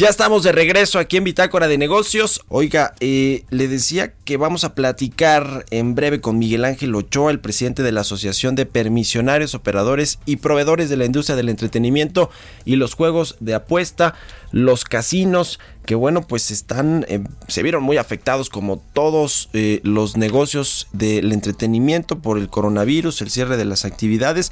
Ya estamos de regreso aquí en Bitácora de Negocios. Oiga, eh, le decía que vamos a platicar en breve con Miguel Ángel Ochoa, el presidente de la Asociación de Permisionarios, Operadores y Proveedores de la Industria del Entretenimiento y los Juegos de Apuesta, los casinos, que bueno, pues están, eh, se vieron muy afectados como todos eh, los negocios del entretenimiento por el coronavirus, el cierre de las actividades,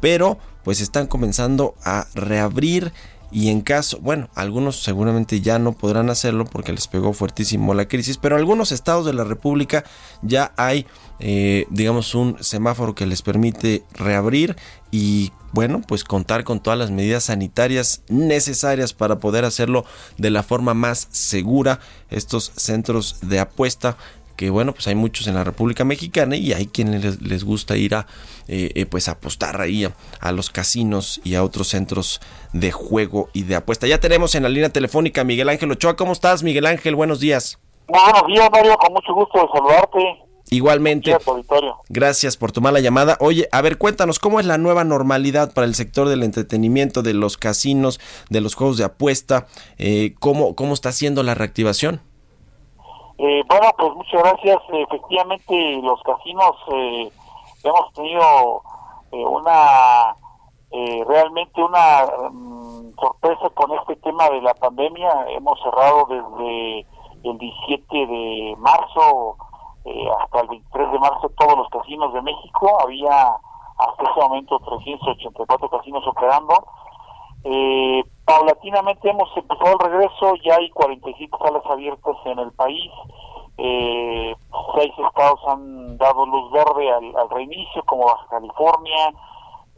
pero pues están comenzando a reabrir y en caso, bueno, algunos seguramente ya no podrán hacerlo porque les pegó fuertísimo la crisis, pero algunos estados de la República ya hay, eh, digamos, un semáforo que les permite reabrir y, bueno, pues contar con todas las medidas sanitarias necesarias para poder hacerlo de la forma más segura. Estos centros de apuesta que bueno, pues hay muchos en la República Mexicana y hay quienes les, gusta ir a eh, eh, pues apostar ahí a, los casinos y a otros centros de juego y de apuesta. Ya tenemos en la línea telefónica Miguel Ángel Ochoa. ¿Cómo estás, Miguel Ángel? Buenos días. Buenos días, Mario. Con mucho gusto de saludarte. Igualmente. Gracias por tomar la llamada. Oye, a ver, cuéntanos, ¿cómo es la nueva normalidad para el sector del entretenimiento, de los casinos, de los juegos de apuesta? Eh, ¿cómo, ¿Cómo está siendo la reactivación? Eh, bueno, pues muchas gracias. Efectivamente, los casinos eh, hemos tenido eh, una eh, realmente una mm, sorpresa con este tema de la pandemia. Hemos cerrado desde el 17 de marzo hasta el 23 de marzo todos los casinos de México. Había hasta ese momento 384 casinos operando. Eh, paulatinamente hemos empezado el regreso, ya hay 45 salas abiertas en el país, eh, seis estados han dado luz verde al, reinicio, como Baja California,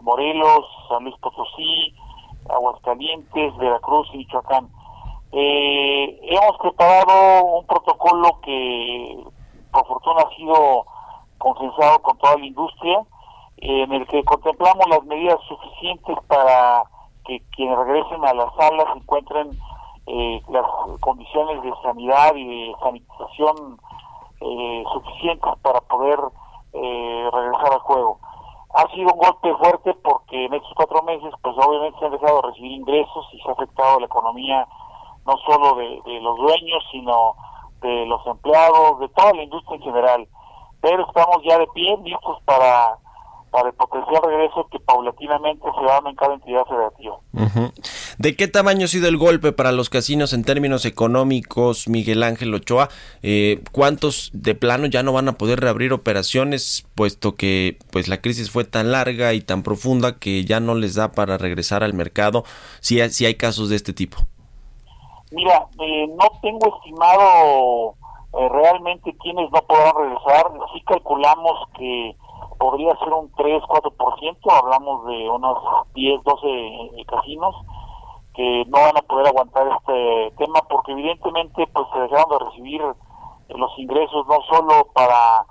Morelos, San Luis Potosí, Aguascalientes, Veracruz y Michoacán. Eh, hemos preparado un protocolo que por fortuna ha sido consensuado con toda la industria, en el que contemplamos las medidas suficientes para que quienes regresen a las salas encuentren eh, las condiciones de sanidad y de sanitización eh, suficientes para poder eh, regresar al juego. Ha sido un golpe fuerte porque en estos cuatro meses, pues obviamente se han dejado de recibir ingresos y se ha afectado la economía no solo de los dueños, sino de los empleados, de toda la industria en general. Pero estamos ya de pie, listos para para el potencial regreso que paulatinamente se va en cada entidad federativa. ¿De qué tamaño ha sido el golpe para los casinos en términos económicos, Miguel Ángel Ochoa? Eh, ¿Cuántos de plano ya no van a poder reabrir operaciones, puesto que pues la crisis fue tan larga y tan profunda que ya no les da para regresar al mercado? Si, si hay casos de este tipo. Mira, eh, no tengo estimado eh, realmente quiénes no podrán regresar. Sí calculamos que podría ser un 3-4%, hablamos de unos 10, 12 eh, casinos que no van a poder aguantar este tema porque evidentemente pues se dejaron de recibir eh, los ingresos no solo para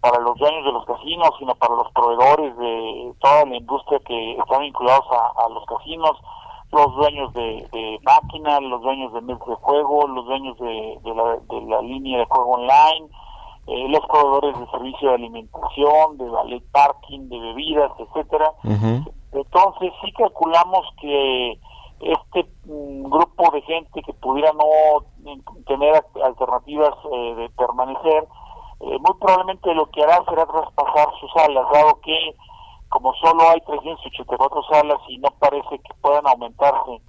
para los dueños de los casinos, sino para los proveedores de toda la industria que están vinculados a, los casinos, los dueños de, máquinas, los dueños de mesas de juego, los dueños de, la, de la línea de juego online, eh, los proveedores de servicio de alimentación, de ballet parking, de bebidas, etcétera. Entonces sí calculamos que este mm, grupo de gente que pudiera no mm, tener alternativas eh, de permanecer, eh, muy probablemente lo que hará será traspasar sus salas, dado que como solo hay 384 salas y no parece que puedan aumentarse,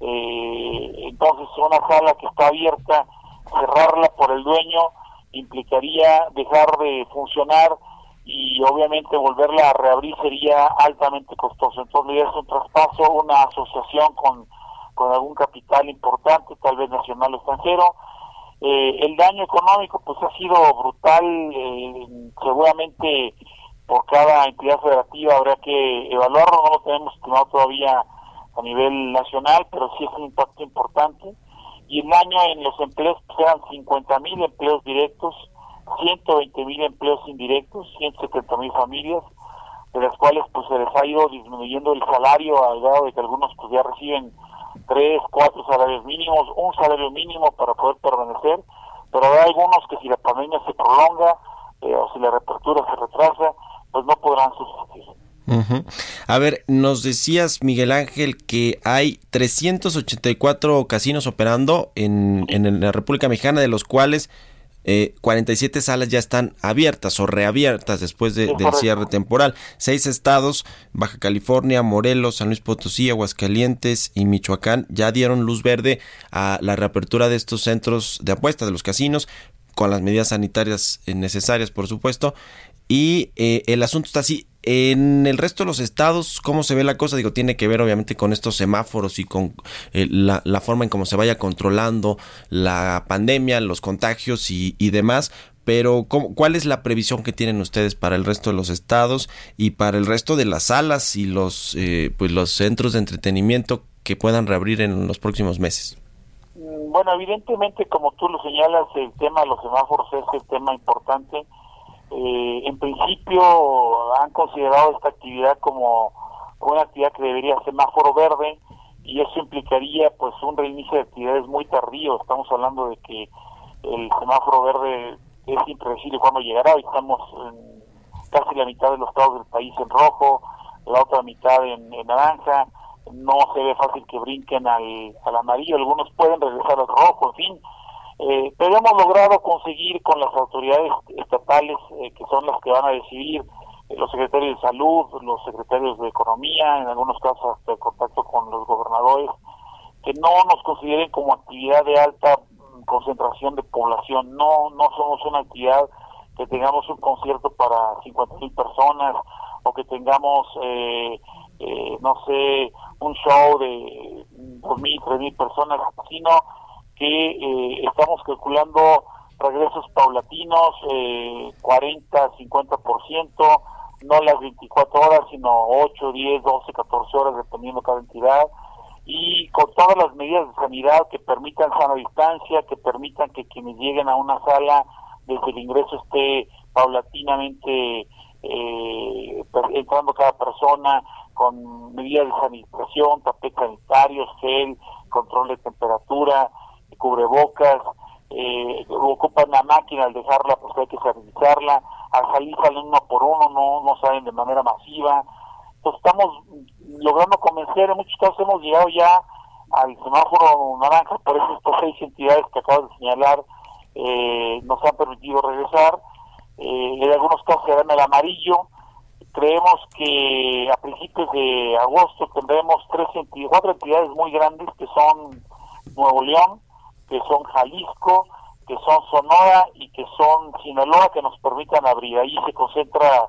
entonces una sala que está abierta cerrarla por el dueño implicaría dejar de funcionar y obviamente volverla a reabrir sería altamente costoso. Entonces es un traspaso, una asociación con, con algún capital importante, tal vez nacional o extranjero. Eh, el daño económico pues ha sido brutal, eh, seguramente por cada entidad federativa habrá que evaluarlo, no lo tenemos estimado todavía a nivel nacional, pero sí es un impacto importante. Y el año en los empleos eran 50 mil empleos directos, 120 mil empleos indirectos, 170 mil familias, de las cuales pues se les ha ido disminuyendo el salario al grado de que algunos pues ya reciben tres, cuatro salarios mínimos, un salario mínimo para poder permanecer, pero hay algunos que si la pandemia se prolonga eh, o si la reapertura se retrasa, pues no podrán subsistir. A ver, nos decías, Miguel Ángel, que hay 384 casinos operando en, en la República Mexicana, de los cuales eh, 47 salas ya están abiertas o reabiertas después del cierre temporal. Seis estados, Baja California, Morelos, San Luis Potosí, Aguascalientes y Michoacán, ya dieron luz verde a la reapertura de estos centros de apuesta de los casinos, con las medidas sanitarias necesarias, por supuesto. Y eh, el asunto está así. En el resto de los estados, ¿cómo se ve la cosa? Digo, tiene que ver obviamente con estos semáforos y con eh, la, forma en cómo se vaya controlando la pandemia, los contagios y, demás. Pero, ¿cuál es la previsión que tienen ustedes para el resto de los estados y para el resto de las salas y los, eh, pues los centros de entretenimiento que puedan reabrir en los próximos meses? Mm, bueno, evidentemente, como tú lo señalas, el tema de los semáforos es el tema importante eh, en principio han considerado esta actividad como una actividad que debería ser semáforo verde y eso implicaría pues un reinicio de actividades muy tardío. Estamos hablando de que el semáforo verde es impredecible cuando llegará. Hoy estamos en casi la mitad de los estados del país en rojo, la otra mitad en, naranja. No se ve fácil que brinquen al, al amarillo. Algunos pueden regresar al rojo, en fin eh, pero hemos logrado conseguir con las autoridades estatales, eh, que son las que van a decidir, eh, los secretarios de salud, los secretarios de economía, en algunos casos hasta contacto con los gobernadores, que no nos consideren como actividad de alta mm, concentración de población. No, no somos una actividad que tengamos un concierto para 50 mil personas o que tengamos, eh, no sé, un show de 2.000, 3.000 personas, sino eh, estamos calculando regresos paulatinos, eh, 40, 50%, no las 24 horas, sino 8, 10, 12, 14 horas, dependiendo cada entidad, y con todas las medidas de sanidad que permitan sana distancia, que permitan que quienes lleguen a una sala desde el ingreso esté paulatinamente eh, entrando cada persona con medidas de sanitización, tapetes sanitarios, gel, control de temperatura, cubrebocas, eh, ocupan la máquina al dejarla, pues hay que sanitizarla, al salir salen uno por uno, no, no salen de manera masiva. Entonces estamos logrando convencer, en muchos casos hemos llegado ya al semáforo naranja, por eso estas seis entidades que acabo de señalar eh, nos han permitido regresar, eh, en algunos casos serán el amarillo, creemos que a principios de agosto tendremos tres entidades, cuatro entidades muy grandes que son Nuevo León, que son Jalisco, que son Sonora y que son Sinaloa, que nos permitan abrir. Ahí se concentra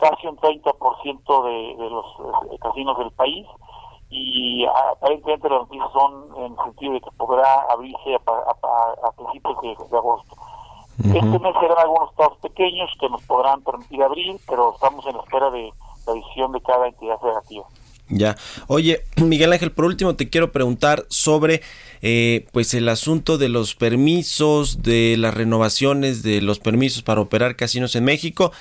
casi un 30% de, de los eh, casinos del país y aparentemente las noticias son en el sentido de que podrá abrirse a, principios de, agosto. Este mes serán algunos estados pequeños que nos podrán permitir abrir, pero estamos en espera de la decisión de cada entidad federativa. Ya. Oye, Miguel Ángel, por último te quiero preguntar sobre eh, pues el asunto de los permisos, de las renovaciones de los permisos para operar casinos en México.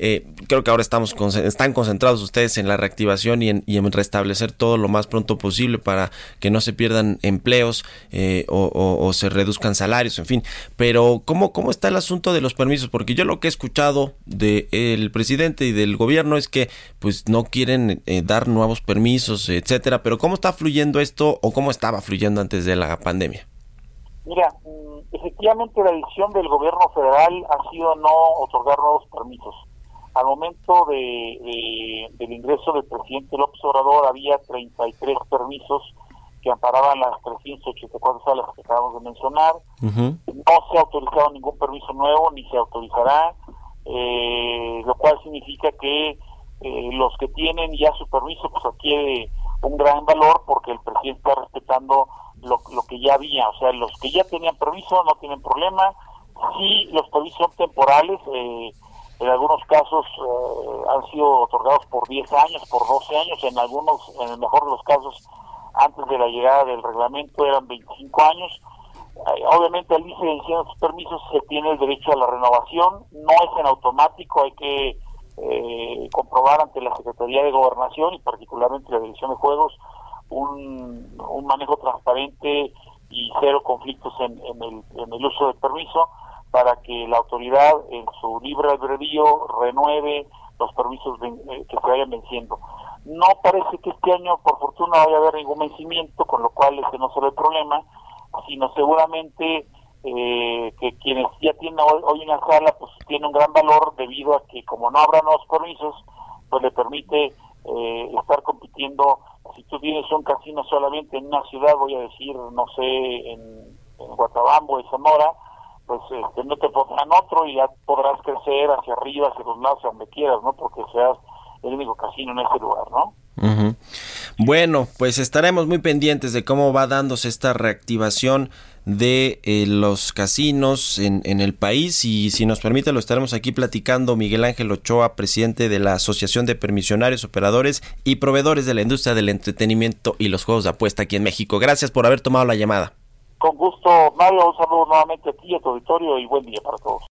Eh, creo que ahora estamos están concentrados ustedes en la reactivación y en, restablecer todo lo más pronto posible para que no se pierdan empleos eh, o, se reduzcan salarios, en fin. Pero ¿cómo, ¿cómo está el asunto de los permisos? Porque yo lo que he escuchado del presidente y del gobierno es que pues no quieren eh, dar nuevos permisos, etcétera. Pero ¿cómo está fluyendo esto o cómo estaba fluyendo antes de la pandemia? Mira, mm, efectivamente la decisión del gobierno federal ha sido no otorgar nuevos permisos al momento de, del ingreso del presidente López Obrador había 33 permisos que amparaban las 384 salas que acabamos de mencionar. No se ha autorizado ningún permiso nuevo ni se autorizará, eh, lo cual significa que eh, los que tienen ya su permiso pues adquiere un gran valor porque el presidente está respetando lo, lo que ya había, o sea, los que ya tenían permiso no tienen problema, si los permisos son temporales, eh, en algunos casos eh, han sido otorgados por 10 años, por 12 años, en algunos, en el mejor de los casos, antes de la llegada del reglamento eran 25 años. Eh, obviamente al irse venciendo sus permisos se tiene el derecho a la renovación, no es en automático, hay que eh, comprobar ante la Secretaría de Gobernación y particularmente la Dirección de Juegos un, un manejo transparente y cero conflictos en, en, el, en el uso del permiso para que la autoridad en su libre albedrío renueve los permisos eh, que se vayan venciendo. No parece que este año, por fortuna, vaya a haber ningún vencimiento, con lo cual ese no será el problema, sino seguramente eh, que quienes ya tienen hoy, una sala, pues tiene un gran valor debido a que como no habrá nuevos permisos, pues le permite eh, estar compitiendo. Si tú tienes un casino solamente en una ciudad, voy a decir, no sé, en, en Guatabambo, en Zamora, pues este, no te pondrán otro y ya podrás crecer hacia arriba, hacia los lados, donde quieras, ¿no? Porque seas el único casino en ese lugar, ¿no? Bueno, pues estaremos muy pendientes de cómo va dándose esta reactivación de eh, los casinos en, en, el país y si nos permite lo estaremos aquí platicando Miguel Ángel Ochoa, presidente de la Asociación de Permisionarios, Operadores y Proveedores de la Industria del Entretenimiento y los Juegos de Apuesta aquí en México. Gracias por haber tomado la llamada. Con gusto, Mario, un saludo nuevamente a ti, a tu auditorio y buen día para todos.